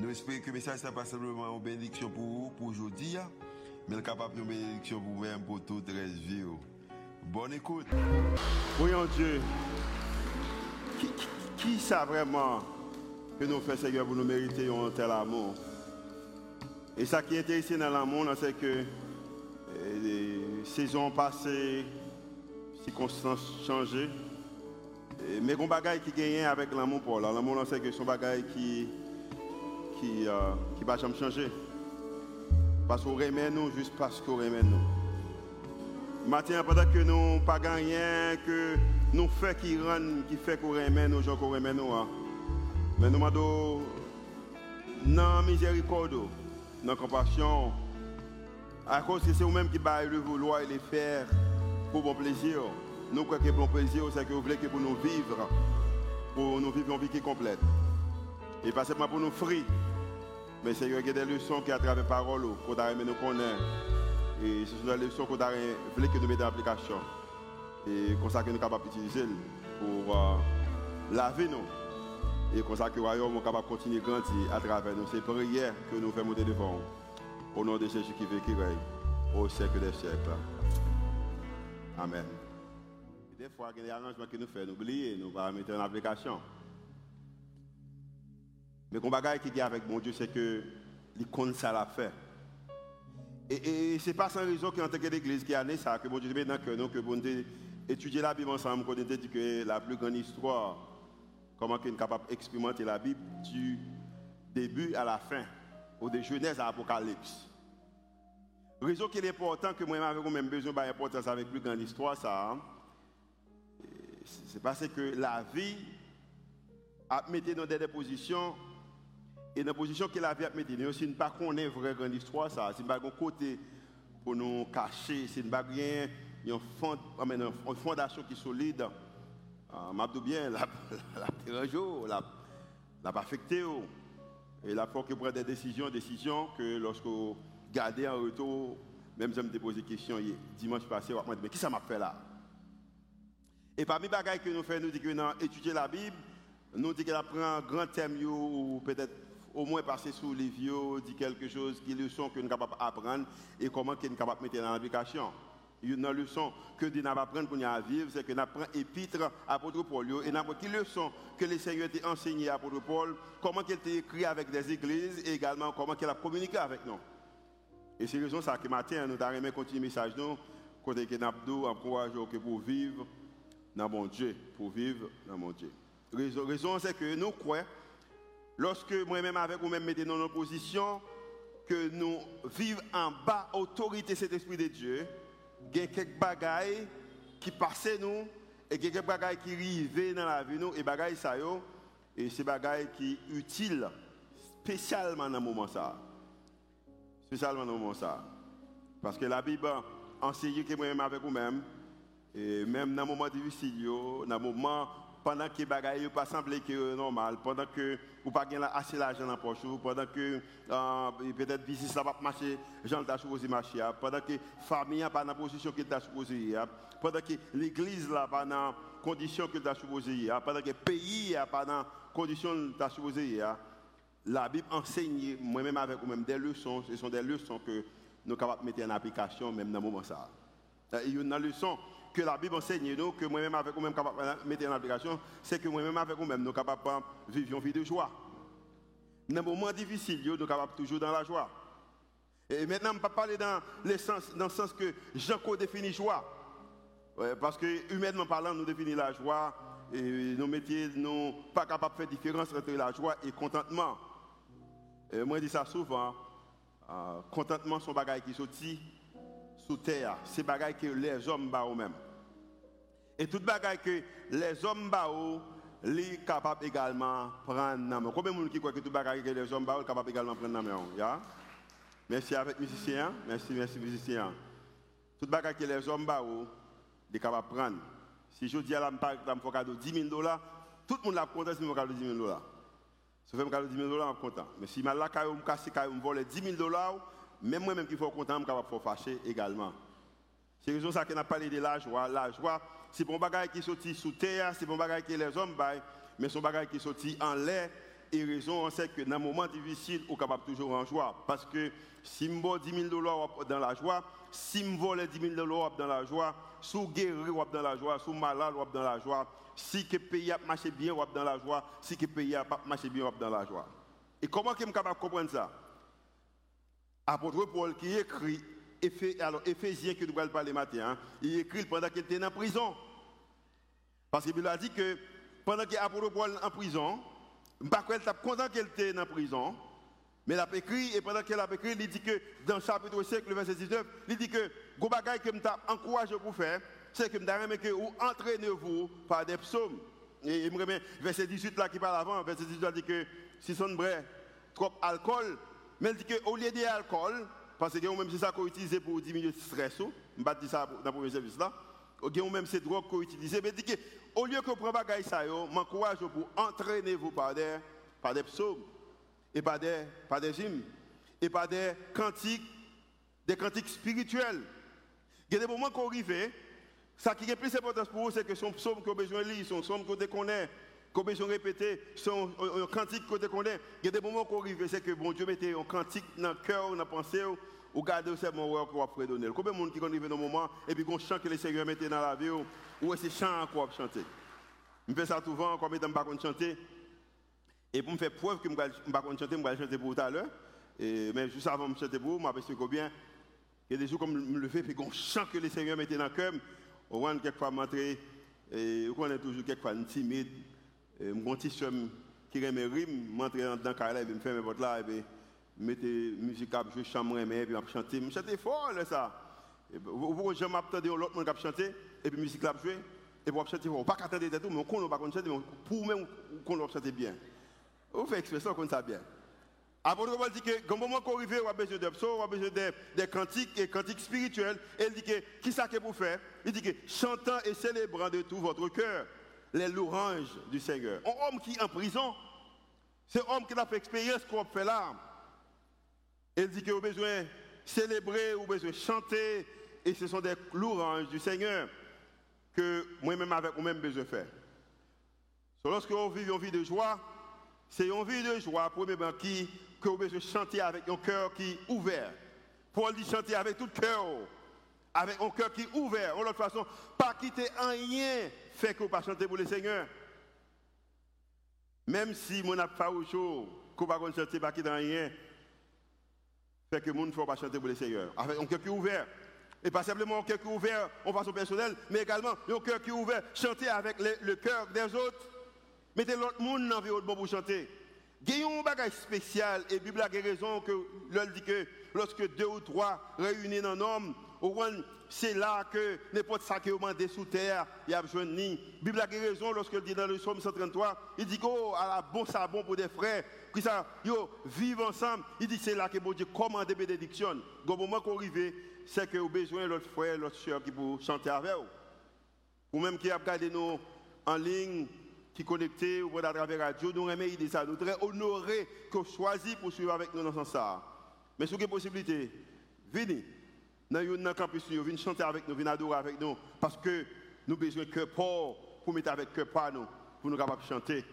Nous espérons que le message n'est pas simplement une bénédiction pour vous, pour aujourd'hui, mais capable de bénédiction pour vous-même, pour toute la vie. Bonne écoute. Voyons Dieu, qui, qui, sait vraiment que nous faisons, Seigneur, pour nous mériter un tel amour? Et ça qui est intéressant dans l'amour, c'est que les saisons passées, circonstances changées, mais il y a des qui gagnent avec l'amour pour L'amour, c'est que son bagage qui qui ne euh, va jamais changer. Parce qu'on remet nous juste parce qu'on remet nous. Maintenant, pendant que nous pas rien que nous faisons qui rend, qui fait qu'on remet nous, gens qu'on remet nous. Hein. Mais nous demandons, dans miséricorde, dans compassion, à cause que c'est vous-même qui baillez le vouloir et le faire pour bon plaisir. Nous croyons que bon plaisir, c'est que vous voulez que pour nous vivre, pour nous vivre une vie complète. Et pas seulement pour nous frire, mais c'est des leçons qui à travers la parole qu'on a nous connaître. Et ce sont des leçons qu'on a voulu que nous mettions en application. Et comme ça que nous sommes capables d'utiliser pour euh, laver nous. Et comme ça que le royaume est capable de continuer à grandir à travers nous. C'est prière que nous faisons monter devant. Au nom de Jésus qui veut qui règne au siècle des siècles. Amen. Des fois, il y a des arrangements que nous faisons, nous nous ne mettre en application. Mais le bagage qui est avec mon Dieu, c'est que il compte ça l'a fait. Et, et ce n'est pas sans raison qu'en tant l'église qui a né ça, que mon Dieu met dans que nous, que étudier la Bible ensemble, qu'on dit que la plus grande histoire, comment on est capable d'expérimenter la Bible du début à la fin, ou de Genèse à Apocalypse. Raison qu'il est important que moi avec même besoin d'importance avec plus grande histoire, ça, c'est parce que la vie a mis dans des positions et dans la position que la vie a mis, si nous ne pas une vraie grande histoire, ça, si nous côté pour nous cacher, si nous pas rien, une fondation qui est solide, euh, m'a bien, la, la, la, affecté. Oh. Et la fois que prend des décisions, décisions que lorsque vous gardez en retour, même si je me posé des questions dimanche passé, m'a dit, mais qui ça m'a fait là? Et parmi les bagages que nous faisons, nous dit que nous étudier la Bible, nous dit qu'elle apprend un grand thème ou peut-être au moins passer sous les vieux, dire quelque chose, qui leçon que nous sommes capables d'apprendre et comment nous sommes capables de mettre en application. Une leçon que nous avons apprendre pour nous vivre, c'est que nous apprenons épître à apôtre Paul. Et nous apprenons leçon que le Seigneur a enseigné à apôtre Paul, comment il a écrit avec des églises et également comment il a communiqué avec nous. Et c'est raison ça que matin, nous avons continuer le message nous, côté que nous avons encouragé pour vivre dans mon Dieu, pour vivre dans mon Dieu. Raison, raison c'est que nous croyons lorsque moi-même avec vous-même mettez dans nos positions, que nous vivons en bas autorité cet esprit de Dieu, il y a quelques bagailles qui passent nous et quelques bagailles qui arrivent dans la vie nous et bagailles ça et ces bagailles qui sont utiles spécialement dans ce moment ça. Spécialement dans ce moment ça. Parce que la Bible enseigne que moi-même avec vous-même et même dans le moment difficile, dans le moment pendant que les bagailles pas semblé que normal, pendant que vous pas assez d'argent dans la poche, pendant que euh, peut-être business ça va marcher, gens t'a supposé marcher, pendant que famille pas dans la position qu'il t'a supposé, pendant que l'église là pas dans condition qu'il t'a supposé, pendant que le pays pas dans condition qu'il t'a supposé, la Bible enseigne moi-même avec vous-même des leçons, ce sont des leçons que nous sommes capables de mettre en application même dans le moment ça. Il y a une leçon que la Bible enseigne nous, que moi-même avec vous-même capable de mettre en application, c'est que moi-même avec vous-même, nous sommes capables de vivre une vie de joie. Dans les moments difficiles, nous sommes capables toujours dans la joie. Et maintenant, je ne pas parler dans le sens, que Jean définit joie. parce que humainement parlant, nous définissons la joie et nos métiers ne sont pas capables de faire différence entre la joie et le contentement. Moi, je dis ça souvent. Euh, contentement, un bagage qui sortit sous terre. C'est bagage que les hommes ont eux-mêmes. Et tout bagage que les hommes bao, les capables également prendre dans Combien de gens qui croient que tout bagage que les hommes bao capable également prendre dans main, ya? Merci avec musiciens. Merci, merci musiciens. Tout bagage que les hommes bah, sont capables de prendre. Si je dis à la exemple, faut cadeau 10 000 dollars, tout le monde l'a content si je cadeau 10 000 dollars. Si je fais cadeau 10 000 dollars, je suis content. Mais si je me casse, je me vole 10 000 dollars, même moi-même qui faut content, je suis capable de fâcher également. C'est raison ça qu'on a parlé de la joie. La joie, c'est bon bagage qui sorti sous terre, c'est bon bagage que les hommes baillent, mais c'est bon bagage qui sorti en l'air. Et raison, on sait que dans un moment difficile, on est capable toujours en joie. Parce que si je 10 000 dollars dans la joie, si je vole 10 000 dollars dans la joie, si guéri dans la joie, si malade dans la joie, si le pays a marché bien dans la joie, si le pays a marché bien dans la joie. Et comment je suis capable de comprendre ça? Apôtre Paul qui écrit, alors Éphésiens que nous allons parler matin, hein, il écrit pendant qu'il était en prison. Parce qu'il a dit que pendant qu'apôtre Paul en prison, je ne sais pas content qu'elle était en prison, mais elle a écrit, et pendant qu'elle a écrit, il dit que dans le chapitre 5, le verset 19, il dit que, le bagage que je encourage pour faire, c'est que je que vous entraînez-vous par des psaumes. Et il me remet verset 18 là qui parle avant, verset 18 là dit que si son vrai, trop alcool, mais il dit qu'au lieu d'alcool, parce que même c'est ça qu'on utilise pour diminuer le stress, je pas dire ça dans le premier service là, ou même c'est drogue qu'on utilise, mais dit qu'au lieu que vous preniez ça, m'encourage pour entraîner-vous par des, par des psaumes et pas des, pas des hymnes, et pas des cantiques, des cantiques spirituels. Il y a des moments qu'on arrive, ça qui est plus important pour vous, c'est que son psaume qu'on a besoin de lire, son psaume qu'on connaît, a besoin de répéter, son cantique qu'on connaît. Il y a des moments qu'on arrive, c'est que bon Dieu mettait un cantique dans le cœur, dans la pensée, ou garder c'est mon roi qu'on va prédonner. Combien de monde qui arrive dans un moment, et puis qu'on chante que le Seigneur mettait dans la vie, ou c'est chant qu'on va chanter? Je fais ça souvent, comme je ne pas chanter. Et pour me faire preuve que je ne vais pas chanter, je vais chanter pour tout à l'heure. Mais juste avant de chanter pour vous, je sais bien. Il y a des jours comme je le fais, puis qu'on chante que le Seigneur mettait dans le cœur. On voit quelquefois m'entrer, et on est toujours quelquefois timide. Je suis un petit chum qui aime mes rimes, m'entrer dans le et me faire mes votes là, et puis mettre musique à jouer, chambre, et puis chanter. Je chante fort là, ça. Vous pouvez jamais attendre l'autre monde qui chanter, et puis musique là jouer, et puis chanter fort. Pas qu'attendre tout, mais on ne pas chanter, mais pour même qu'on chanter bien. Vous faites expression comme ça bien. Apôtre Paul dit que, quand moment qu'on arrive, on a besoin de psaumes, on a besoin de, de cantiques et cantiques spirituels. Et il dit que, qui ça que vous faire Il dit que, chantant et célébrant de tout votre cœur les louanges du Seigneur. Un homme qui est en prison, c'est un homme qui a fait expérience qu'on fait là. Il dit qu'il a besoin de célébrer, ou besoin de chanter, et ce sont des louanges du Seigneur que moi-même avec moi-même besoin de faire. So, lorsque on vit une vie de joie, c'est une vie de joie, premièrement, qui, que vous besoin chanter avec un cœur qui est ouvert. Paul dit chanter avec tout cœur, avec un cœur qui est ouvert. En l'autre façon, pas quitter rien fait vous pas chanter pour le Seigneur. Même si mon pas au chaud, vous pas chanter, pas quitter rien, fait que mon ne faut pas chanter pour le Seigneur. Avec un cœur qui est ouvert. Et pas simplement un cœur qui est ouvert en façon personnelle, mais également un cœur qui est ouvert, chanter avec le cœur des autres. Mettez l'autre monde dans le pour chanter. A un bagage spécial et la Bible a raison que l'on dit que lorsque deux ou trois réunis dans un homme, c'est là que n'importe ça qui est demandé sous terre, il y a besoin de Bible a raison lorsqu'elle dit dans le psaume 133, il dit que oh, à la bon sabon pour des frères, qui ça, yo, vivent ensemble. Il dit c'est là que bon Dieu commande bénédiction. Au moment qu'on arrive, c'est que vous besoin de l'autre frère, l'autre soeur qui peut chanter avec vous. Ou même qui a regardé nous en ligne, qui connecté ou à travers la radio, nous remercions ça. Nous très honorés que choisi pour suivre avec nous dans ce sens. Mais si vous avez possibilité, venez dans le campus, venez chanter avec nous, venez adorer avec nous. Parce que nous avons besoin de cœur pour mettre avec cœur pas nous, pour nous capables de chanter.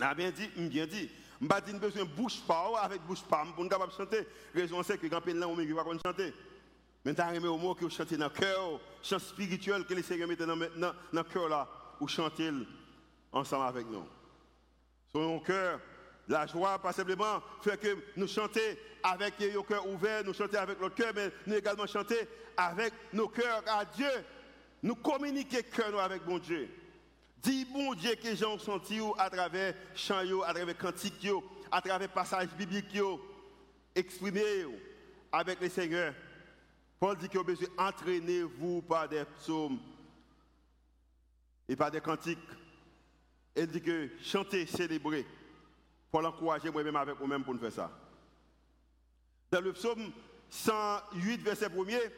On bien dit, bien dit. Je pas besoin de bouche pas avec bouche pas pour nous capables de chanter. Raison c'est que quand on là, on ne pas chanter. Mais tu as au mot que vous chantez dans le cœur, chant spirituel que les Seigneur met dans le cœur là, ou chanter ensemble avec nous. Sur nos cœur, la joie, pas simplement fait que nous chanter avec nos cœurs ouverts, nous chanter avec notre cœur, mais nous également chanter avec nos cœurs à Dieu. Nous communiquer cœur avec mon Dieu. Dis bon Dieu que j'ai senti à travers chants, à travers cantiques, à travers passages bibliques, exprimés avec le Seigneur. Paul dit que vous besoin entraîner vous par des psaumes et par des cantiques elle dit que chanter, célébrer, pour l'encourager moi-même avec vous-même pour nous faire ça. Dans le psaume 108, verset 1er,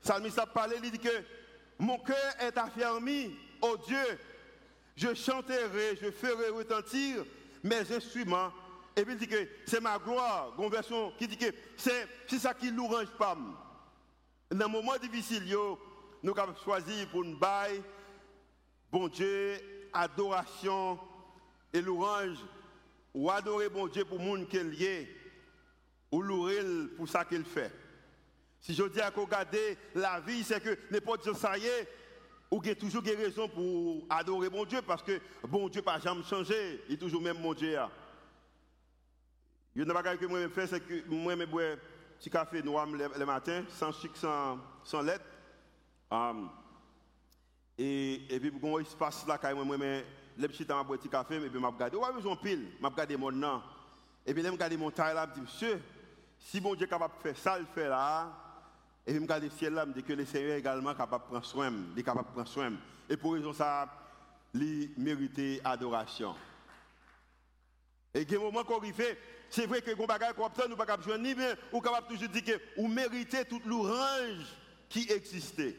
Salmiste a parlé, il dit que mon cœur est affermi, ô Dieu, je chanterai, je ferai retentir mes instruments. Et puis il dit que c'est ma gloire. Une version qui dit que c'est ça qui nous range pas. Dans un moment difficile, nous avons choisi pour nous bailler, bon Dieu, adoration et louange, ou adorer bon Dieu pour le monde qui est ou louer pour ça qu'il fait. Si je dis à regarder la vie, c'est que n'importe dire ça y est, ou avez toujours des raisons pour adorer bon Dieu, parce que bon Dieu n'a jamais changé, il est toujours même mon Dieu. Il y a une que moi je fais, c'est que moi je bois un petit café noir le, matin, sans sucre, sans, sans lettre. Um, et, et puis, il se passe là, quand moi, je petit temps, un petit café, et puis je regarde, ouais, besoin pile, je regarde mon nom. Et puis, je regarde mon taille là, je dis, monsieur, si bon Dieu est capable de faire ça, il fait là, et puis je regarde le ciel là, je dis que le Seigneur est également capable de prendre soin, il est capable de prendre soin. Et pour raison ça, il mérite adoration. Et il y a un moment qu'on fait, c'est vrai que quand on qu'on nous ne pas besoin ni bien, ou capable toujours dire que vous méritez toute l'orange qui existait.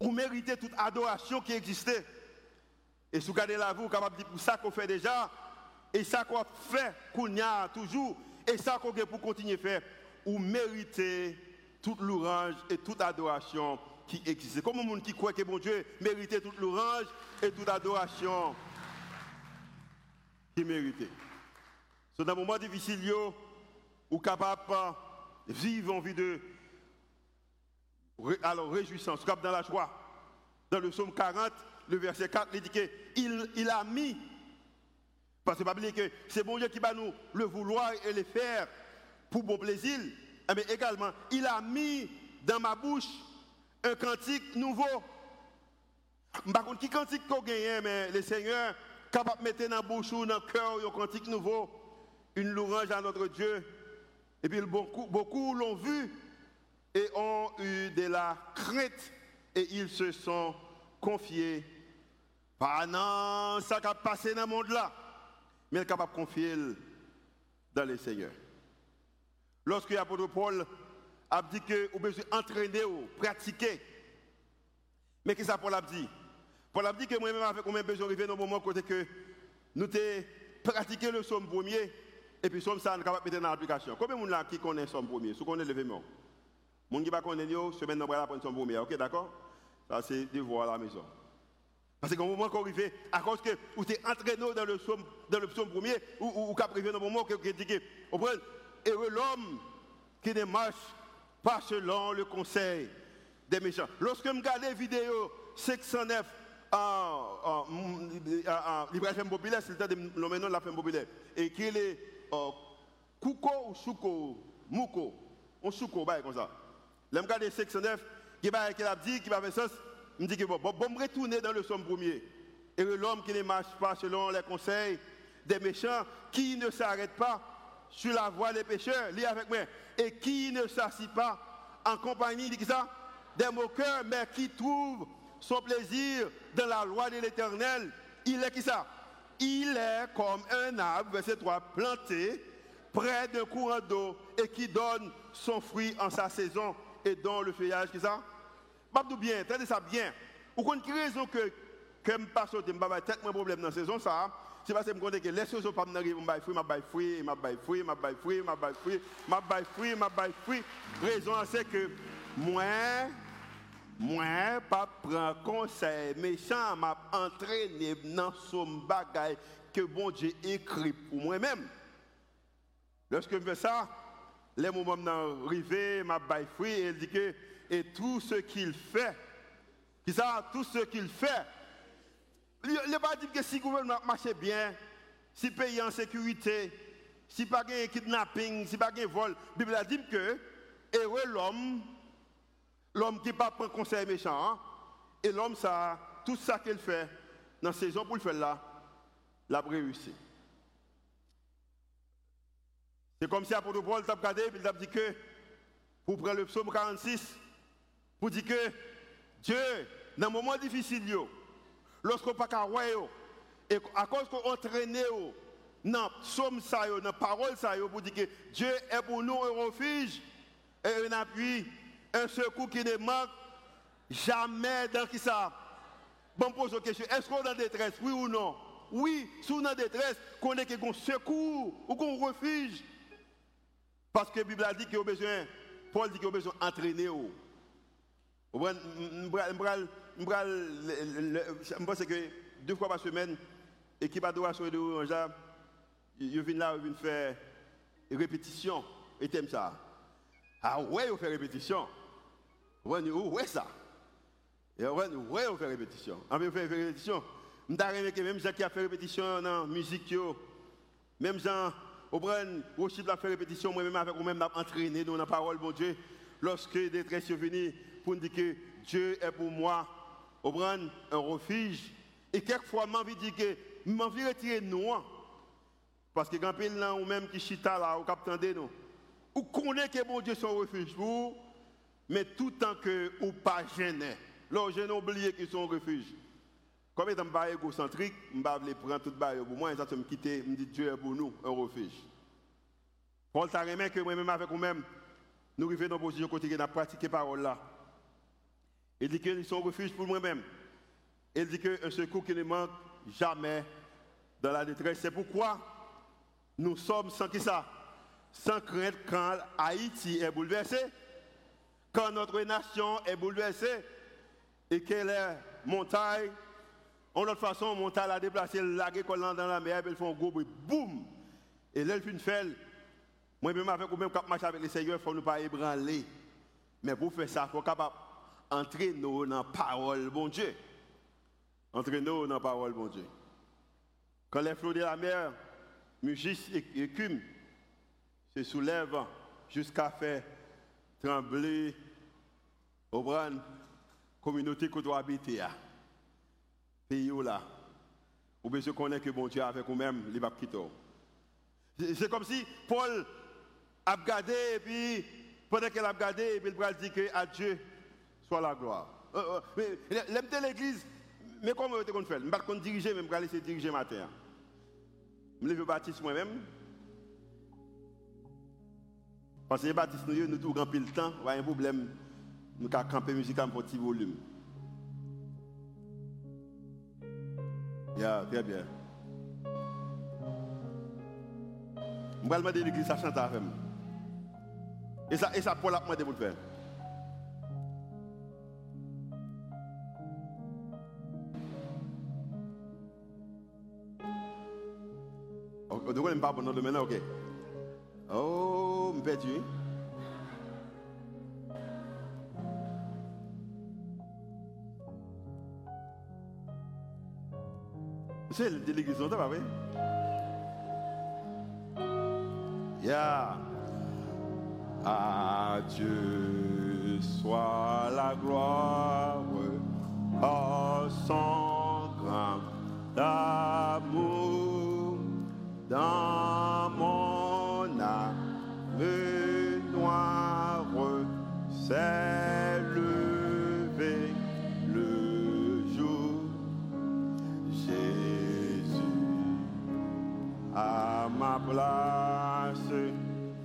Vous méritez toute adoration qui existait. Et si vous regardez la vie, vous capable de dire pour ça qu'on fait déjà, et ça qu'on fait, qu'on a toujours, et ça qu'on pour continuer à faire, vous méritez toute l'orange et toute adoration qui existe. Comme un monde qui croit que bon Dieu méritait toute l'orange et toute adoration qui méritait. C'est un moment difficile, vous capable de vivre en vie de alors réjouissance, capable dans la joie. Dans le psaume 40, le verset 4, il dit qu'il il a mis, parce que pas que c'est bon Dieu qui va nous le vouloir et le faire pour bon plaisir, eh mais également, il a mis dans ma bouche un cantique nouveau. Par contre, qui cantique qu'on gagne, mais le Seigneur capable de mettre dans la bouche ou dans le cœur un cantique nouveau, une louange à notre Dieu. Et puis beaucoup, beaucoup l'ont vu et ont eu de la crainte et ils se sont confiés. Pas non, ça qui a passé dans le monde là, mais capable de confier dans le Seigneur. Lorsque l'apôtre Paul a dit que vous besoin entraîner ou pratiquer. Mais qu'est-ce que Paul a dit? Paul a dit que moi-même, avec moi, besoin d'arriver dans le moment côté que nous avons pratiqué le somme premier et puis somme ça, nous de mettre en application. Combien de gens qui connaissent le somme premier? Si vous connaissez l'événement Les gens qui ne connaissent pas, semaine somme premier. Ok, d'accord? Ça, c'est devoir à la maison. Parce qu'au moment qu'on arrive, à cause que vous êtes entraîné dans le psaume, dans le psaume premier, ou, ou dans le moment que vous dites, vous heureux l'homme qui ne marche pas selon le conseil des méchants. Lorsque je regarde la vidéo 609 en, Femme Populaire, c'est le temps de la Femme Populaire, et qui est Kouko ou Souko, Mouko, on Souko, comme ça. Je regarde 609, qui va dit, qui va faire sens, me dis que bon, bon, bon, retourner dans le somme premier. Et l'homme qui ne marche pas selon les conseils des méchants, qui ne s'arrête pas sur la voie des pécheurs, lis avec moi, et qui ne s'assit pas en compagnie ça, des moqueurs, mais qui trouve son plaisir dans la loi de l'éternel, il est qui ça? Il est comme un arbre, verset 3, planté près d'un courant d'eau et qui donne son fruit en sa saison et dont le feuillage, qui ça? Babdou bien, tenez ça bien. Ou qu'on raison que, que je passe au temps, je tête problème dans saison, ça, c'est parce que me que les sont pas fruits, je vais fruit, je vais fruit, je vais fruit, je vais fruit, je vais fruit, je vais fruit, vais fruit. Raison c'est que moi, moi, pas prendre conseil méchant, m'a entraîné dans son bagage que bon Dieu écrit pour moi-même. Lorsque je fais ça, les moments arrivés, m'a bail fruit et il dit que et tout ce qu'il fait, tout ce qu'il fait, il ne pas dire que si le gouvernement marche bien, si le pays est en sécurité, si pas de kidnapping, si pas de vol, la Bible a dit que l'homme, l'homme qui ne pas prendre conseil méchant, hein, et l'homme, ça, tout ça qu'il fait, dans la saison pour le faire là, l'a réussi. C'est comme si l'apôtre Paul t'a regardé, il a dit que, pour prendre le psaume 46, pour dire que Dieu, dans un moment difficile, lorsqu'on pas qu'à et à cause qu'on entraîne dans somme ça, dans la parole pour dire que Dieu est pour nous un refuge et un appui, un secours qui ne manque jamais dans qui ça. Bon, pose la question, est-ce qu'on est en détresse, oui ou non? Oui, si on est en détresse, qu'on est un secours ou qu'on refuge. Parce que la Bible a dit qu'il a besoin, Paul dit qu'il a besoin d'entraîner. Je pense que deux fois par semaine, l'équipe d'adoration et de Orange, ils viennent là, ils viennent faire répétition. Et t'aimes ça? Ah ouais, ils font répétition. Ouais, ouais ça. Et ouais, ouais, on fait répétition. On fait répétition. Je même gens qui a fait répétition dans la musique, même gens, au Bren, aussi a fait répétition, moi-même avec vous-même, entraîné dans la parole, bon Dieu. Lorsque des détresse sont venus pour dire que Dieu est pour moi, au Bren, un refuge. Et quelquefois, j'ai envie de dire que je envie de retirer nous. Hein. Parce que quand il y a ou même qui chita là, ou qui nous, ou connaît que bon Dieu est un refuge pour mais tout tant que ou pas gêné. Là, j'ai oublié qu'ils sont au refuge. Comme étant pas égocentrique, je vais prendre tout le pour moi, je me quitter, je me dis Dieu est pour nous, un refuge. Paul t'a remis que moi-même avec vous-même, nous arrivons dans une position côté de pratiquer parole là. Il dit qu'ils sont un refuge pour moi-même. Il dit qu'un secours qui ne manque jamais dans la détresse. C'est pourquoi nous sommes sans qui ça? Sans crainte quand Haïti est bouleversé, quand notre nation est bouleversée et que les montagnes, en autre façon, montagne a déplacé, lagué dans la mer, ils font un gros bruit, boum! Et là, il fait moi-même avec vous-même, quand marche avec les seigneurs, il faut ne pas ébranler. Mais pour faire ça, il faut capable entrer nous dans la parole, bon Dieu. Entrer nous dans la parole, bon Dieu. Quand les flots de la mer, mugissent et écument, se soulèvent jusqu'à faire trembler au bras communauté que doit habiter, pays là, ou bien connaît que bon Dieu avec vous-même, il va quitter. C'est comme si Paul a regardé et puis, pendant qu'il a regardé, et il va dire que à Dieu soit la gloire. Euh, euh, l'aime de l'église, mais comment vous qu'on fait? Je ne vais pas diriger, mais je vais laisser diriger ma terre. Je me baptiste moi-même. Parce que les baptistes, nous, nous tout remplir le temps, il y a un problème nous avons campé musique à un petit volume. Yeah, très bien. Je vais demander l'église, ça chante avec moi. Et ça, et ça pour la demander pour le faire. Donc, on ne parle pas dans le domaine, ok. Oh, me perdu. C'est le l'église, pas vrai? Yeah. À Dieu soit la gloire, à son grand amour dans mon âme noire. Place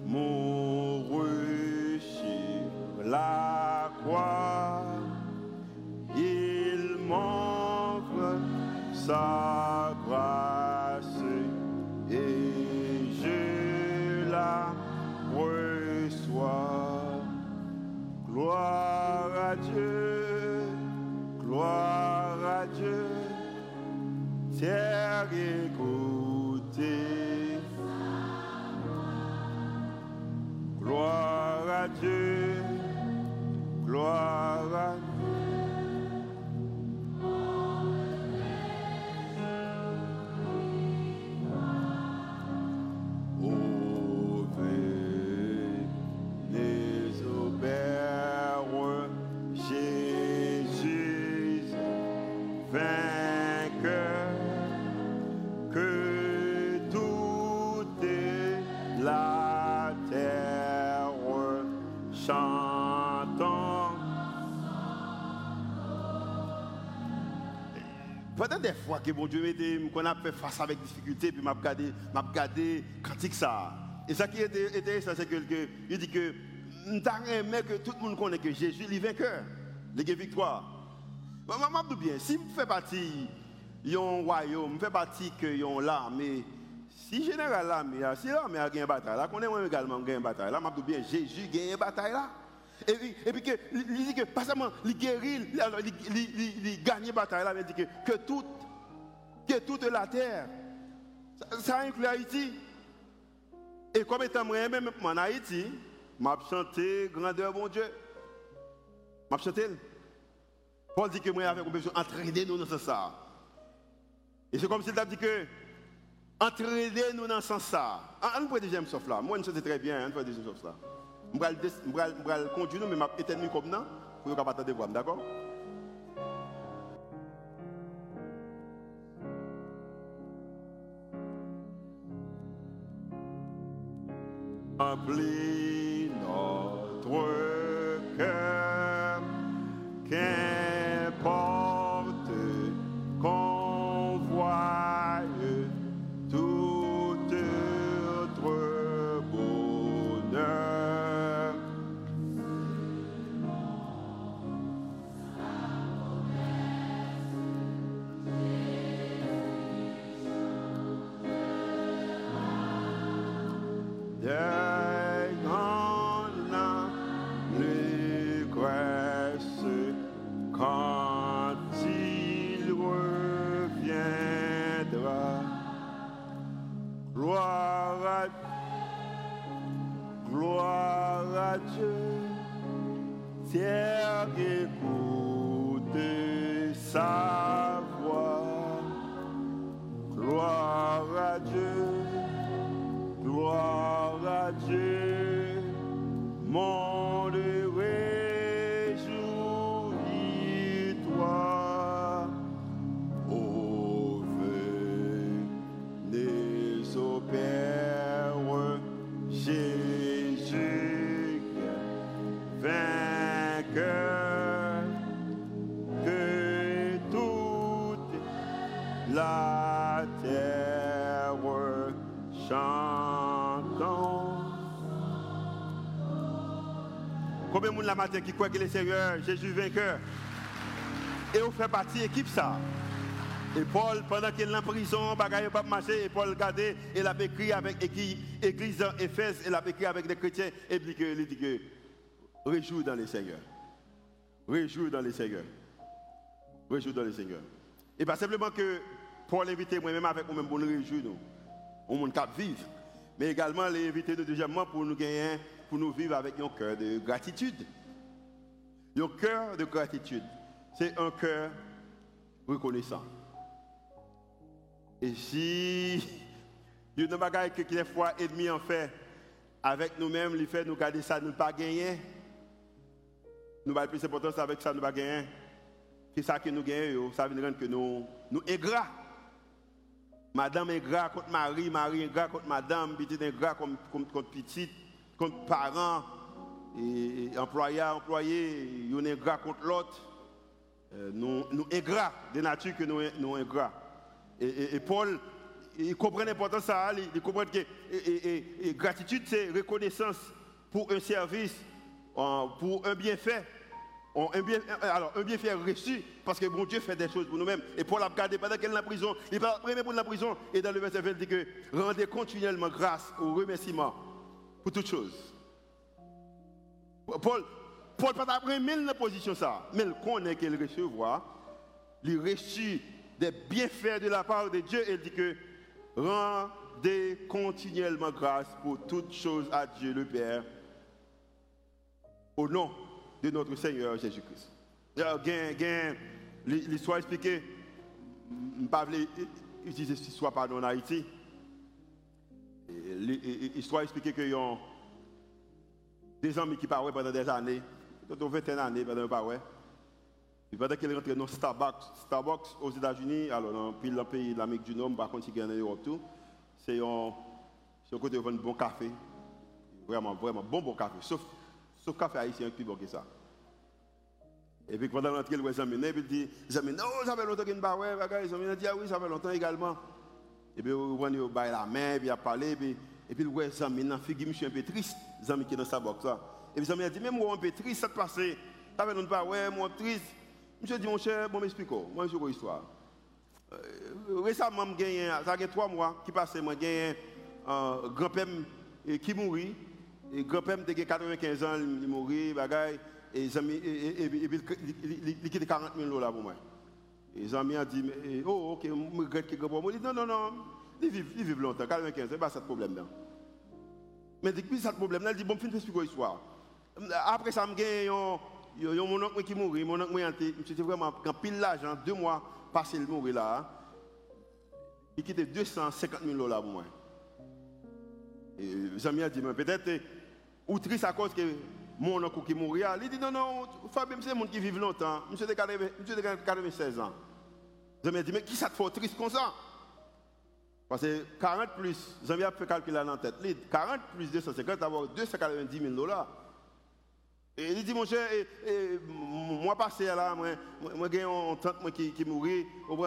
mourut sur la croix. Il m'offre sa Dieu, gloire à Dieu. Des fois que bon Dieu m'était, qu'on a fait face avec difficulté, puis m'a regardé, m'a regardé cantique ça. Et ça qui était intéressant, c'est que, que il dit que mais que tout le monde connaît que Jésus est vainqueur, il a victoire. Je me bien, si je fais partie d'un royaume, je fais partie que yon l'armée, si général l'armée, si l'armée a gagné une bataille, là, qu'on est également gagné une bataille, là, je bien, Jésus a gagné une bataille là. Et puis, que, il dit que, pas seulement, il guérit, il gagne une bataille mais il dit que, que, toute, que toute la terre, ça, ça inclut Haïti. Et comme étant moi-même en Haïti, m'a chanté grandeur mon Dieu. M'a chanté. Paul dit que moi avec besoin d'entraîner nous dans ce sens. Et c'est comme s'il a dit que entraîner nous dans ce sens. On peut deuxième sauf là. Moi je sais très bien, on peut deuxième sauf là. Je vais conduire mais m'a éteindre comme ça pour qu'on de voir, d'accord? Monde la matin qui croit que le Seigneur, Jésus vainqueur Et on fait partie de l'équipe ça. Et Paul, pendant qu'il est en prison, bagaille pas marcher, et Paul et il a écrit avec l'église Éphèse, il a écrit avec des chrétiens, et il que, il dit que réjouis dans le Seigneur. Réjouis dans le Seigneur. Réjouis dans le Seigneur. Et pas simplement que pour l'inviter moi-même avec nous-mêmes pour nous réjouir, nous, au monde cap vivre, mais également l'inviter nous deuxièmement pour nous gagner, nous vivre avec un cœur de gratitude. Un cœur de gratitude, c'est un cœur reconnaissant. Et si il y a des bagages que des fois ennemis en fait avec nous-mêmes, il fait nous garder ça, nous ne pas gagner. Nous avons plus importance avec ça, nous pas gagner. C'est ça que nous gagnons, ça veut dire que nous, nous ingrats. Madame est gras contre mari, mari est gras contre madame, petit est gras contre, contre, contre petit, contre parents, et, et employé, employé, il est gras contre l'autre. Euh, nous, nous ingrats, de nature que nous, nous ingrats. Et, et, Paul, il comprend l'importance ça, il, il comprend que et, gratitude, c'est reconnaissance pour un service, pour un bienfait. Un, bien, alors, un bienfait reçu parce que bon Dieu fait des choses pour nous-mêmes. Et Paul a regardé pendant qu'elle est en prison, il va premier pour la prison. Et dans le verset 20, il dit que rendez continuellement grâce au remerciement pour toutes choses. Paul, Paul pas après mille dans position ça, mais il connaît qu'il recevoir, il reçu des bienfaits de la part de Dieu et il dit que rendez continuellement grâce pour toutes choses à Dieu le Père au nom de notre Seigneur Jésus-Christ. L'histoire expliquée, je ne vais pas utiliser cette histoire en Haïti. L'histoire expliquée que y a des amis qui parlent pendant des années, pendant 21 années, pendant pas pendant qu'ils rentrent dans Starbucks, Starbucks aux États-Unis, alors dans le pays de l'Amérique du Nord, par contre, il y a en Europe c'est un, de bon café. Vraiment, vraiment, bon, bon café. Sauf, sauf café haïtien plus bon que ça. Et puis pendant l'entrée, le Zami, il dit, Zami, non, ça fait longtemps qu'il ne pas ouais, bagaille. Zami a dit, ah oui, ça fait longtemps également. Et puis va bailler la main, puis il a parlé, et puis, et puis Zami, il je suis un peu triste, Zami qui est dans sa boxe. Et puis Zami a dit, même moi un peu triste, ça passe. Fait longtemps pas ouais, moi triste. Je dit, mon cher, bon, m'explique, moi je une histoire. Euh, récemment, j'ai fait trois mois qui passent, moi j'ai un grand-père qui mourit. Et grand-père de 95 ans, il mourit, bagaille et il a 40 000 dollars pour moi. Et amis ont dit, oh, ok, je regrette que grand dit, non, non, non, il vit, longtemps, 95, c'est pas ça le problème. là. Mais depuis ça le problème, il dit, bon, je vais expliquer l'histoire. Après ça, je a mon oncle qui mourit, mon oncle c'était vraiment, quand pile l'argent, deux mois passé le mourir là, il quittait 250 000 dollars pour moi. Amis ont dit, peut-être, ou triste à cause que mon oncle qui mourit, il dit non, non, Fabien, c'est un monde qui vit longtemps. Monsieur de 96 ans. Je me dit, mais qui ça te fait triste comme ça? Parce que 40 plus, j'ai fait calculer dans la tête. 40 plus 250, d'avoir 290 000 dollars. Et il dit, mon cher, et, et, moi passé là, moi, moi j'ai une tante qui, qui mourit, on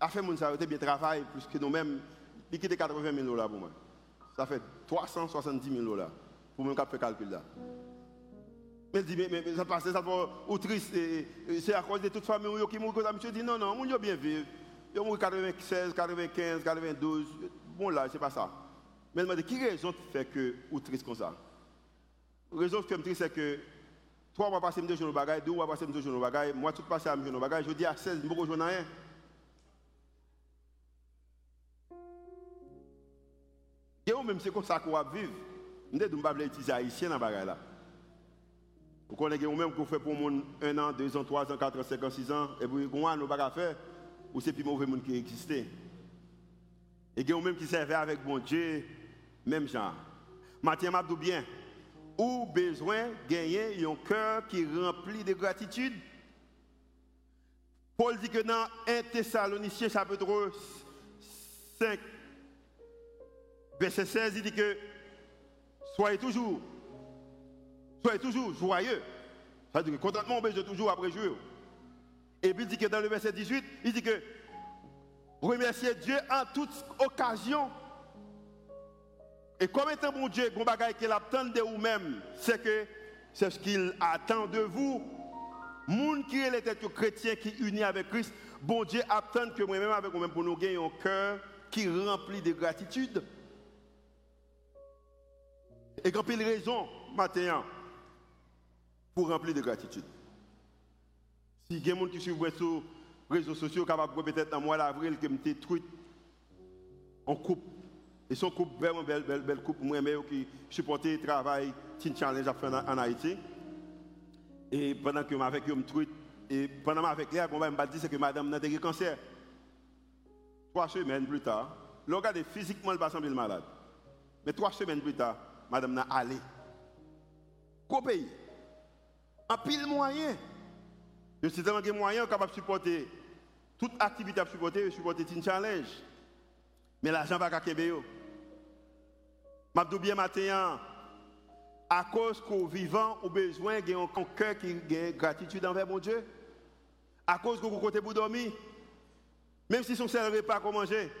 à faire mon ça, bien travail, plus que nous-mêmes, il quitte 80 000 dollars pour moi. Ça fait 370 000 dollars pour me faire calcul là. Mais dit, mais, mais, ça passe, ça va au triste, c'est à cause de toute famille qui mourent. Je dis, non, non, mon bien vivre. Ils mourent 96, 95, 92. Bon là, c'est pas ça. Mais il m'a dit, qui raison fait que ou triste comme ça? La raison qui me triste, c'est que trois mois passé, je me bagaille, deux mois passé, je me moi tout passé, je me bagaille, je dis à 16, je ne peux rien. Et même c'est comme ça qu'on va vivre. Je ne pas utiliser haïtien dans la là. Vous connaissez même qu'on fait pour un an, deux ans, trois ans, quatre ans, cinq ans, six ans, et puis on n'a pas faire, ou c'est plus mauvais monde qui existe. Et a même qui servait avec bon Dieu, même genre. Mathieu m'a bien, ou besoin de gagner un cœur qui rempli de gratitude. Paul dit que dans 1 Thessaloniciens chapitre 5, verset 16, il dit que Soyez toujours, soyez toujours joyeux. Ça veut dire que contentement, on toujours après jour. Et puis il dit que dans le verset 18, il dit que remerciez Dieu en toute occasion. Et comme étant bon Dieu, bon bagaille qu'il attend de vous-même, c'est que c'est ce qu'il attend de vous. Moun qui est les chrétien qui unit avec Christ, bon Dieu attend que moi-même avec vous-même pour nous gagner un cœur qui remplit de gratitude. Et quand il raison, matin, pour remplir de gratitude. Si il y a des gens qui suivent sur les réseaux sociaux, capable peut-être dans le mois d'avril, que je truc en coupe. Et son couple, vraiment belle, belle, belle coupe, moi, qui supportait le travail, Teen Challenge à faire en, Haïti. Et pendant que je avec eux, truc, et pendant que avec elle, on me dire que madame a un cancer. Trois semaines plus tard, le regardez physiquement, le est malade. Mais trois semaines plus tard, madame n'a allé. Gros pays. En pile moyen. Je suis tellement moyen capable de supporter toute activité à supporter, supporter une challenge. Mais l'argent va pas Je Mabdou bien matin, à cause qu'au vivant, au besoin, il a un cœur qui gratitude envers mon Dieu. À cause que vous côté pour dormir. Même si son seul repas pour manger.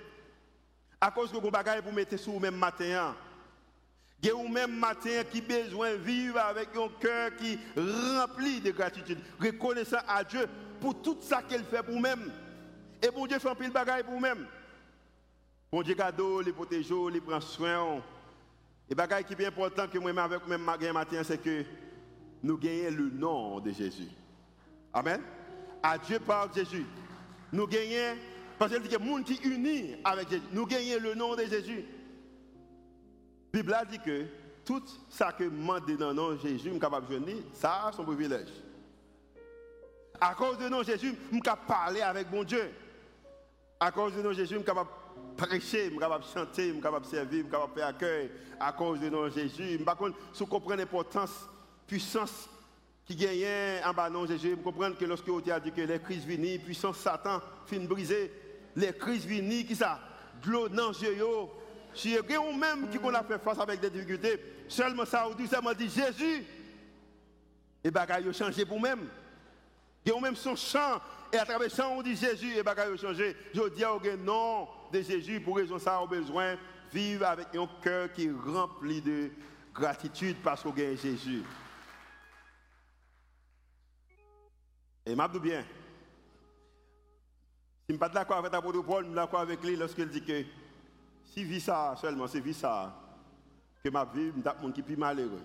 À cause que vous bagaille pour mettre sous même matin. Il y a même matin qui besoin de vivre avec un cœur qui rempli de gratitude, reconnaissant à Dieu pour tout ça qu'il fait pour nous-mêmes. Et bon Dieu fait un pile bagaille pour nous-mêmes. Bon Dieu garde, les protège, les prend soin. Et bagaille qui est bien important que moi-même avec même matin, c'est que nous gagnons le nom de Jésus. Amen. À Dieu par Jésus. Nous gagnons, parce que le monde qui unit avec Jésus, nous gagnons le nom de Jésus. Bible dit que tout ça que demande dans le nom de Jésus, je suis capable de venir, ça a son privilège. À cause de nom Jésus, je suis capable de parler avec mon Dieu. À cause de nom Jésus, je suis capable de prêcher, je suis capable de chanter, je suis capable de servir, je suis capable de faire accueil. À cause de nom Jésus, contre, si vous comprenez l'importance, puissance qui gagne en bas de Jésus, vous comprenez que lorsque vous a dit que les crises viennent, puissance Satan fin briser, les crises viennent, qui ça? De dans si il y a même qui a fait face avec des difficultés, seulement ça, ou dit seulement dit Jésus. et bagaille changé pour même. A même son chant, et à travers chant, on dit Jésus, et bagaille changé. Je dis au nom de Jésus, pour raison ça, on a besoin vivre avec un cœur qui est rempli de gratitude parce qu'on gagne Jésus. Et m'a dit bien, si je ne suis pas d'accord avec l'apôtre Paul, je suis d'accord avec lui lorsqu'il dit que si vie ça seulement, c'est vie ça, que ma vie, je suis qui plus malheureux.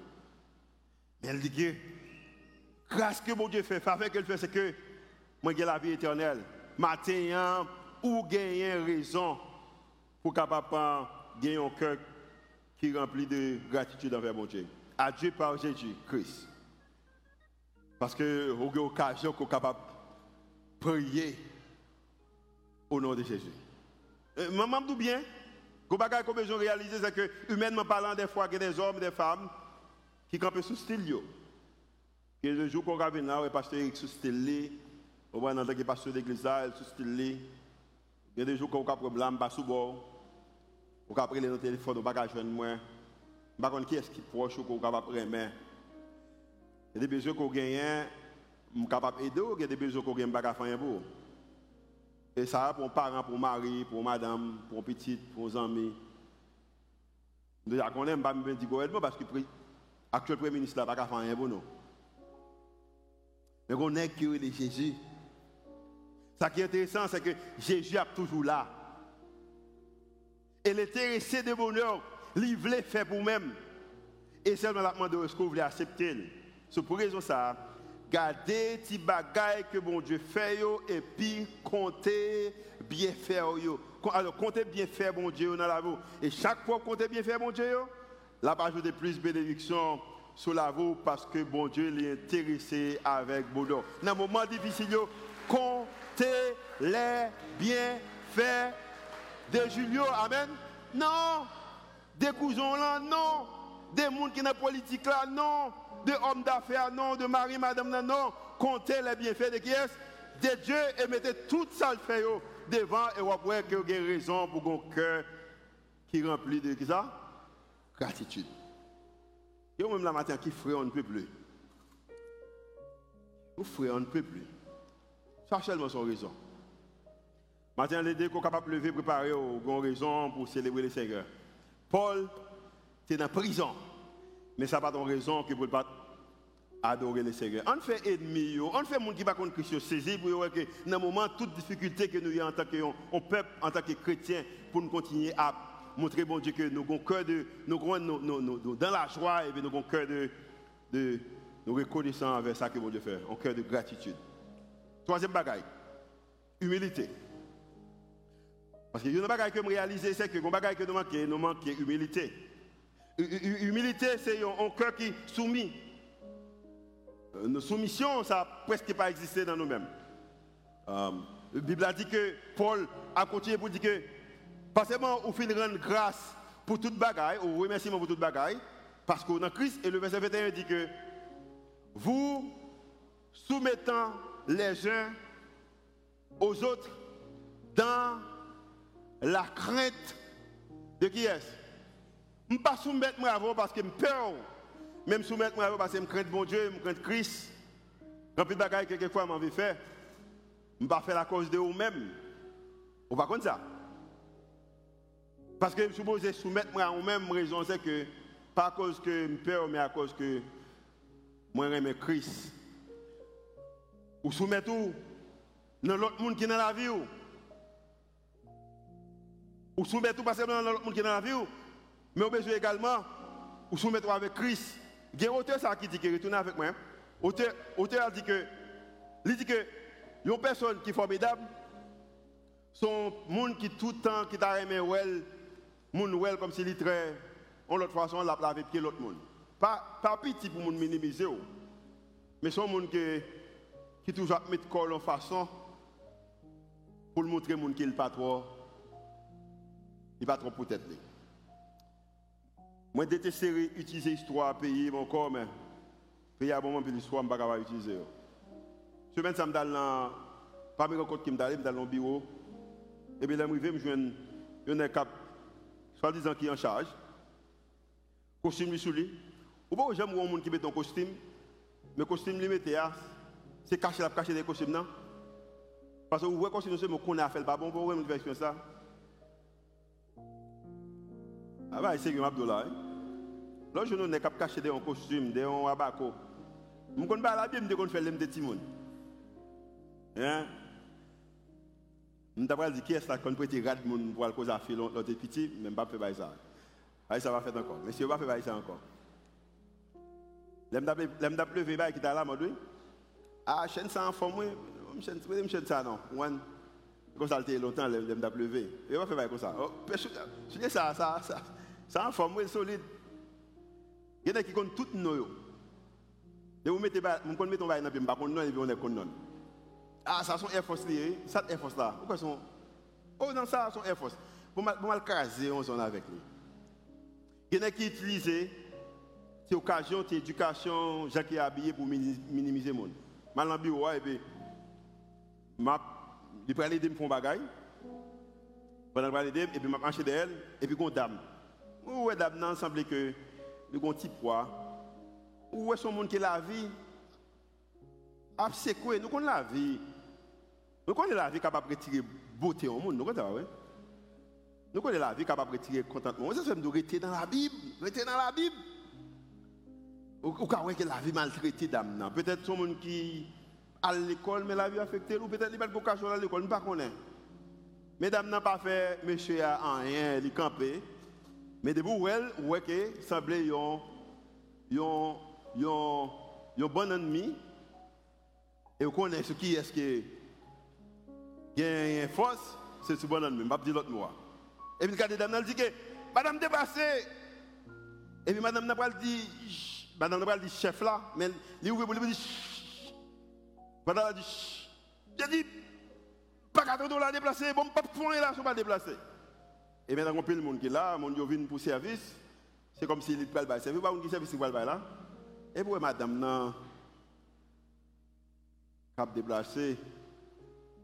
Mais elle dit que grâce que mon Dieu fait, faveur qu'elle fait, c'est que moi j'ai la vie éternelle. Matin, ou gagner raison pour capable gagner un cœur qui rempli de gratitude envers mon Dieu. À Dieu par Jésus-Christ. Parce que vous avez l'occasion qu'on capable prier au nom de Jésus. Euh, maman dit bien, Gros bagage qu'on besoin réaliser, c'est que, humainement parlant, des fois, il y a des hommes, des femmes qui campent sous style. Et le jour qu'on revient là, le pasteur Eric sous style, on voit en le pasteur d'église, sous style. Il y a des jours qu'on a problème, pas sous bord. On a pris le téléphone, on ne pas joindre moi. Je ne sais qui est-ce qui est proche ou qu'on va prendre main. Il y a des besoins qu'on gagne, je suis capable d'aider, il y a des besoins qu'on gagne, je ne pas faire pour. Et ça, pour un parent, pour mari, pour madame, pour un petit, pour un ami. Déjà, qu'on aime pas me dire parce que l'actuel Premier ministre n'a pas faire rien pour nous. Mais on est que est Jésus. Ce qui est intéressant, c'est que Jésus est toujours là. Et l'intéressé de bonheur, il voulait faire pour même. Et seulement la demande ce que vous voulez accepter. C'est pour raison ça, gardez les bagailles que bon Dieu fait et puis comptez bien faire Alors comptez bien faire bon Dieu dans la vie. Et chaque fois comptez bien faire bon Dieu, là va ajouter plus de bénédictions sur la vie parce que bon Dieu est intéressé avec bonheur. Dans un moment difficile, comptez les bienfaits de Julio. Amen. Non. Des cousins là, non. Des gens qui sont la politique là, non. Des hommes d'affaires, non. De mari, madame, là, non. Comptez les bienfaits de qui est De Dieu et mettez tout ça le fait devant et vous voyez que vous avez raison pour un cœur qui remplit de qui ça? Gratitude. Et même la matin qui ferait on ne peut plus. Vous ferez on ne peut plus. Ça seulement son raison. Matin, les deux qu'on capable de lever, préparer, ont raison pour célébrer le Seigneur. Paul, c'est dans la prison. Mais ça n'a pas de raison que pour ne pas adorer le Seigneur. On fait ennemi, on fait monde qui va contre Christ, saisir pour que dans moment, toute difficulté que nous avons en tant que peuple, en tant que chrétien, pour nous continuer à montrer bon Dieu que nous avons cœur de, nous, nous, dans la joie et nous avons cœur de, de nous reconnaissant avec ça que bon Dieu fait, un cœur de gratitude. Troisième bagaille, humilité. Parce que une chose que je réalise, c'est que une bagaille que nous manquons, nous manquons humilité. Humilité, c'est un cœur qui est soumis. Une soumission, ça n'a presque pas existé dans nous-mêmes. Euh, la Bible a dit que Paul a continué pour dire que, pas seulement au fin de rendre grâce pour toute bagaille, ou remerciement pour toute bagaille, parce qu'on a Christ, et le verset 21 dit que vous soumettant les uns aux autres dans la crainte de qui est-ce? Je ne pas soumettre moi avant parce que je peur. Même soumettre moi avant parce que je crains bon Dieu, je crains Christ. Quand de bagaille quelquefois je faire, je ne pas faire la cause de vous-même. On va comme ça? Parce que je suppose soumettre moi à vous-même, raison c'est que pas à cause que je peur, mais à cause que moi j'aime Christ. Ou soumettre tout dans l'autre monde qui est dans la vie. Ou? Soumettre tout parce que dans l'autre monde qui est dans la vie, mais on besoin également, ou soumettre avec Christ. Il y a un auteur qui dit que retourne avec moi. Auteur, auteur dit que, il dit que, une personne qui est formidable, son monde qui tout le temps, qui t'a aimé, well, monde well comme s'il très, en l'autre façon, l'a pied l'autre monde. Pas, pas petit pour monde minimiser, mais son monde qui, qui toujours met col en façon, pour montrer monde qui est pas trop il va trop peut-être. Moi, je déteste utiliser l'histoire, payer mon corps, mais payer à bon moment, l'histoire, je ne vais pas utiliser. Semaine, ça me donne pas mes rencontres qui me donnent, dans le bureau. Et puis, là, je me joindre un cap, soi-disant qui est en charge. Costume sous lui. Ou pas, j'aime un monde qui met ton costume. Mais costume limité, hein, c'est cacher la cacher des costumes, non? Parce que vous voyez costume, c'est qu'on a fait pas bon vous, faire ça. Aba ese yon Abdoulaye. Lò jounou ne kap kache de yon kostyme, de yon wabako. Mwen kon ba la bi mde kon fè lem de timoun. Hein? Mwen tapal di ki es la kon prete rad moun pou al koza fi lote piti, men ba pe bay sa. Bay sa va fèt ankon. Mesye ba fe bay sa ankon. Lem da pleve bay ki ta la modwe. A chen sa an fon mwen, mwen chen sa nan. Wan, kon salte lontan lem da pleve. E ba fe bay kon sa. Pe chou, chou de sa, sa, sa. Ça en forme solide. Il y en a qui comptent nos. Et vous mettez, vous le pas vous est non. Ah, ça sont Air Force ça. Pourquoi sont Oh non, ça sont. Pour mal, caser, on s'en avec lui. Il y en a qui utilisent ces occasions, ces éducations, Jacques habillé pour minimiser le monde. Mal bureau, et puis, il prend l'aider me faire l'aider, et puis m'a marché d'elle, et puis qu'on dame. Ouais, dame, non, semble que, le un petit poids. Où est ce monde qui la vie? Quoi? Nous connaissons la vie. Nous connaissons la vie capable de retirer beauté au monde. Nous connaissons? Nous connaissons la vie capable de retirer contentement. C'est ça, nous rester dans la Bible. Rester dans la Bible. Ou quand que la vie maltraitée d'âme. Peut-être son monde qui à l'école, mais la vie affectée, ou peut-être il n'a pas vocation à l'école, nous ne connaissons pas. Mesdames n'a pas fait, monsieur a rien, il campé. Mais debout, où elle, où que semblait un bon ennemi. Et vous connaissez ce qui est ce qui est force, c'est ce bon ennemi. Je vais dire l'autre mot. Et puis, quand madame dit que, madame dépassée. Et puis, madame n'a pas dit, madame n'a dit chef là, mais il ouvre pour madame dit, j'ai dit, pas 4 dollars déplacés, bon, pas de points là, je ne pas déplacer. Et maintenant, on peut le monde qui est là, mon Dieu vient pour service, c'est comme s'il était pas le service, pas un service qui va là. Et pour madame, non, cap déplacé.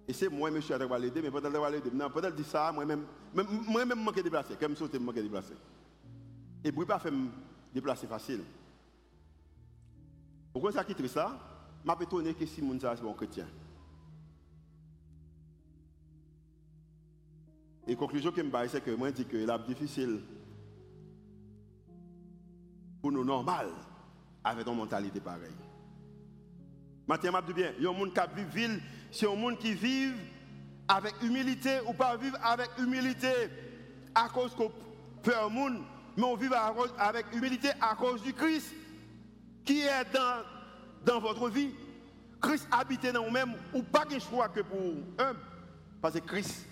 Et c'est moi, monsieur, qui vais l'aider, mais peut-être que l'aider. Non, peut-être dire ça, moi-même, moi-même, manquer déplacer, comme ça, je manquer déplacer. Et pour ne pas faire déplacer facile. Pourquoi ça quitte ça? Je suis étonné que si mon c'est bon chrétien. Et la conclusion je me c'est que moi, je dis que c'est difficile pour nous normal avec une mentalité pareille. Maintenant, je dis bien, il y a un monde qui vit ville, c'est un monde qui vit avec humilité ou pas vivre avec humilité à cause qu'on peur monde, mais on vit avec humilité à cause du Christ qui est dans, dans votre vie. Christ habite dans vous-même, ou pas de choix que pour un, parce que Christ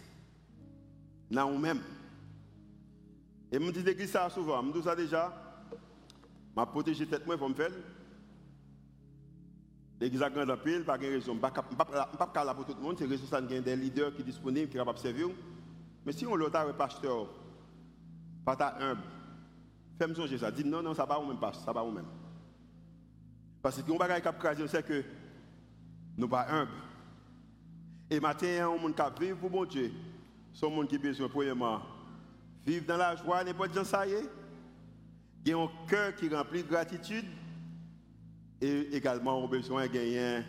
dans vous-même. Et je dis l'église ça souvent, je dis ça déjà, je protéger tête moi pour me faire. L'église a grandi pile, pas de raison. Peux pas là pour tout le monde, c'est raison ça a des leaders qui sont disponibles, qui sont capables de servir. Mais si on l'a un pasteur, pas humble, fais-moi songer ça. Dis non, non, ça va vous même pas, ça va vous même. Parce que on va qui c'est que nous pas humbles. Et maintenant, on qui vivre pour bon Dieu. Un monde qui besoin, premièrement, vivre dans la joie, n'importe quoi, ça y est. Un cœur qui remplit de gratitude. Et également, on besoin de gagner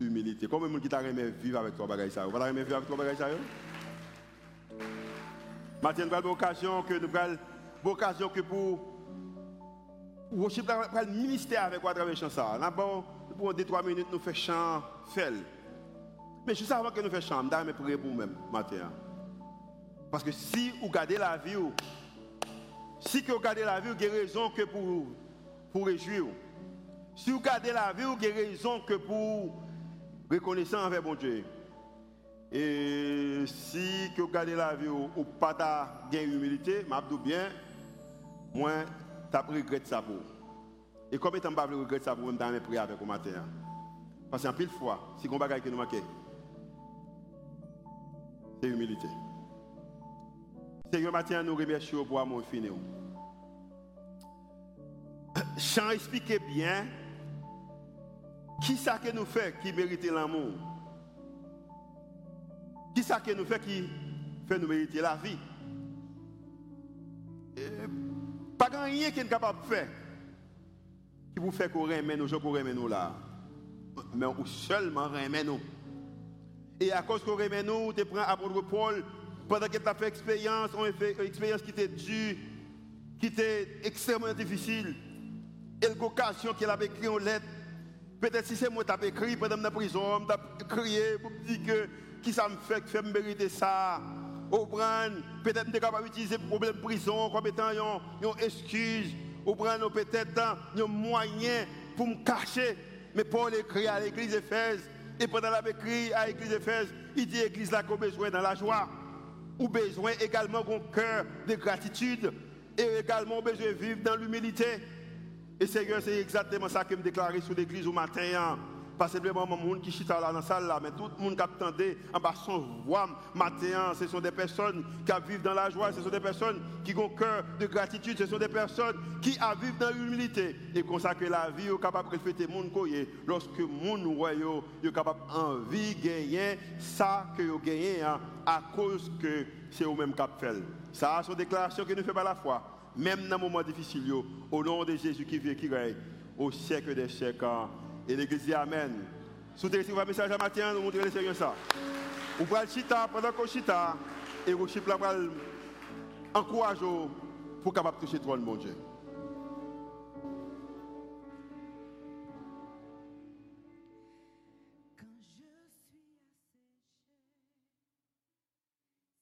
humilité. Combien de gens qui t'a aimé vivre avec toi, bagay ça Vous aimé vivre avec toi, bagay ça Maintenant, nous avons l'occasion que nous avons l'occasion que pour worship le ministère avec à travers ça. Là, bon, pour 2-3 minutes, nous faisons chant. Mais juste avant que nous fassions nous allons prier pour nous-mêmes, matin. Parce que si vous gardez la vie, si vous gardez la vie, vous avez raison que pour, pour réjouir. Si vous gardez la vie, vous avez raison que pour reconnaissance envers mon Dieu. Et si vous gardez la vie ou, pas gain humilité, je bien, moi, tu regrette ça pour. Et comme étant pas regret ça pour, je vais prier avec vous matin? Parce qu'en pile fois, si on bagaille qui nous manque, c'est humilité. Seigneur, matin, nous remercions pour mon fini. Chant expliquer bien qui ça que nous fait qui mérite l'amour Qui ça que nous fait qui fait nous mériter la vie Pas grand rien qui est capable de faire qui vous fait qu'on remet nous, qu'on remet nous là. Mais seulement remet nous. Et à cause qu'on remet nous, tu prends apôtre Paul, pendant tu as fait expérience, on fait une expérience qui était dure, qui était extrêmement difficile. Et l'occasion qu'il avait écrit en lettre, peut-être si c'est moi qui ai écrit pendant la prison, je crié pour dire que qui ça me fait, fait me mériter ça. Au peut-être je capable d'utiliser le problème de prison comme étant une excuse. Au peut-être un moyen pour me cacher. Mais Paul écrit à l'église d'Éphèse. Et pendant qu'il écrit à l'église d'Éphèse, il dit l'église là qu'on besoin dans la joie. Ou besoin également d'un cœur de gratitude. Et également besoin de vivre dans l'humilité. Et Seigneur, c'est exactement ça que me déclaré sur l'église au matin. Hein. Pas simplement le monde qui chita dans la salle là, mais tout le monde qui attendait en bas son voix matin, ce sont des personnes qui vivent dans la joie, ce sont des personnes qui ont cœur de gratitude, ce sont des personnes qui vivent dans l'humilité et consacrer la vie, sont capable de fêter monde lorsque monde royaux est capable envie gagner ça que vous gagné hein, à cause que c'est au même cap fait. Ça, c'est une déclaration que ne fait pas la foi, même dans les moments difficiles, au nom de Jésus qui vit qui règne au siècle des siècles. Et l'église dit Amen. Vous avez un message à matin, nous montrez le Seigneur ça. Vous pouvez le chita pendant qu'on chita, et vous chita pour encourager pour capable toucher toi, mon Dieu.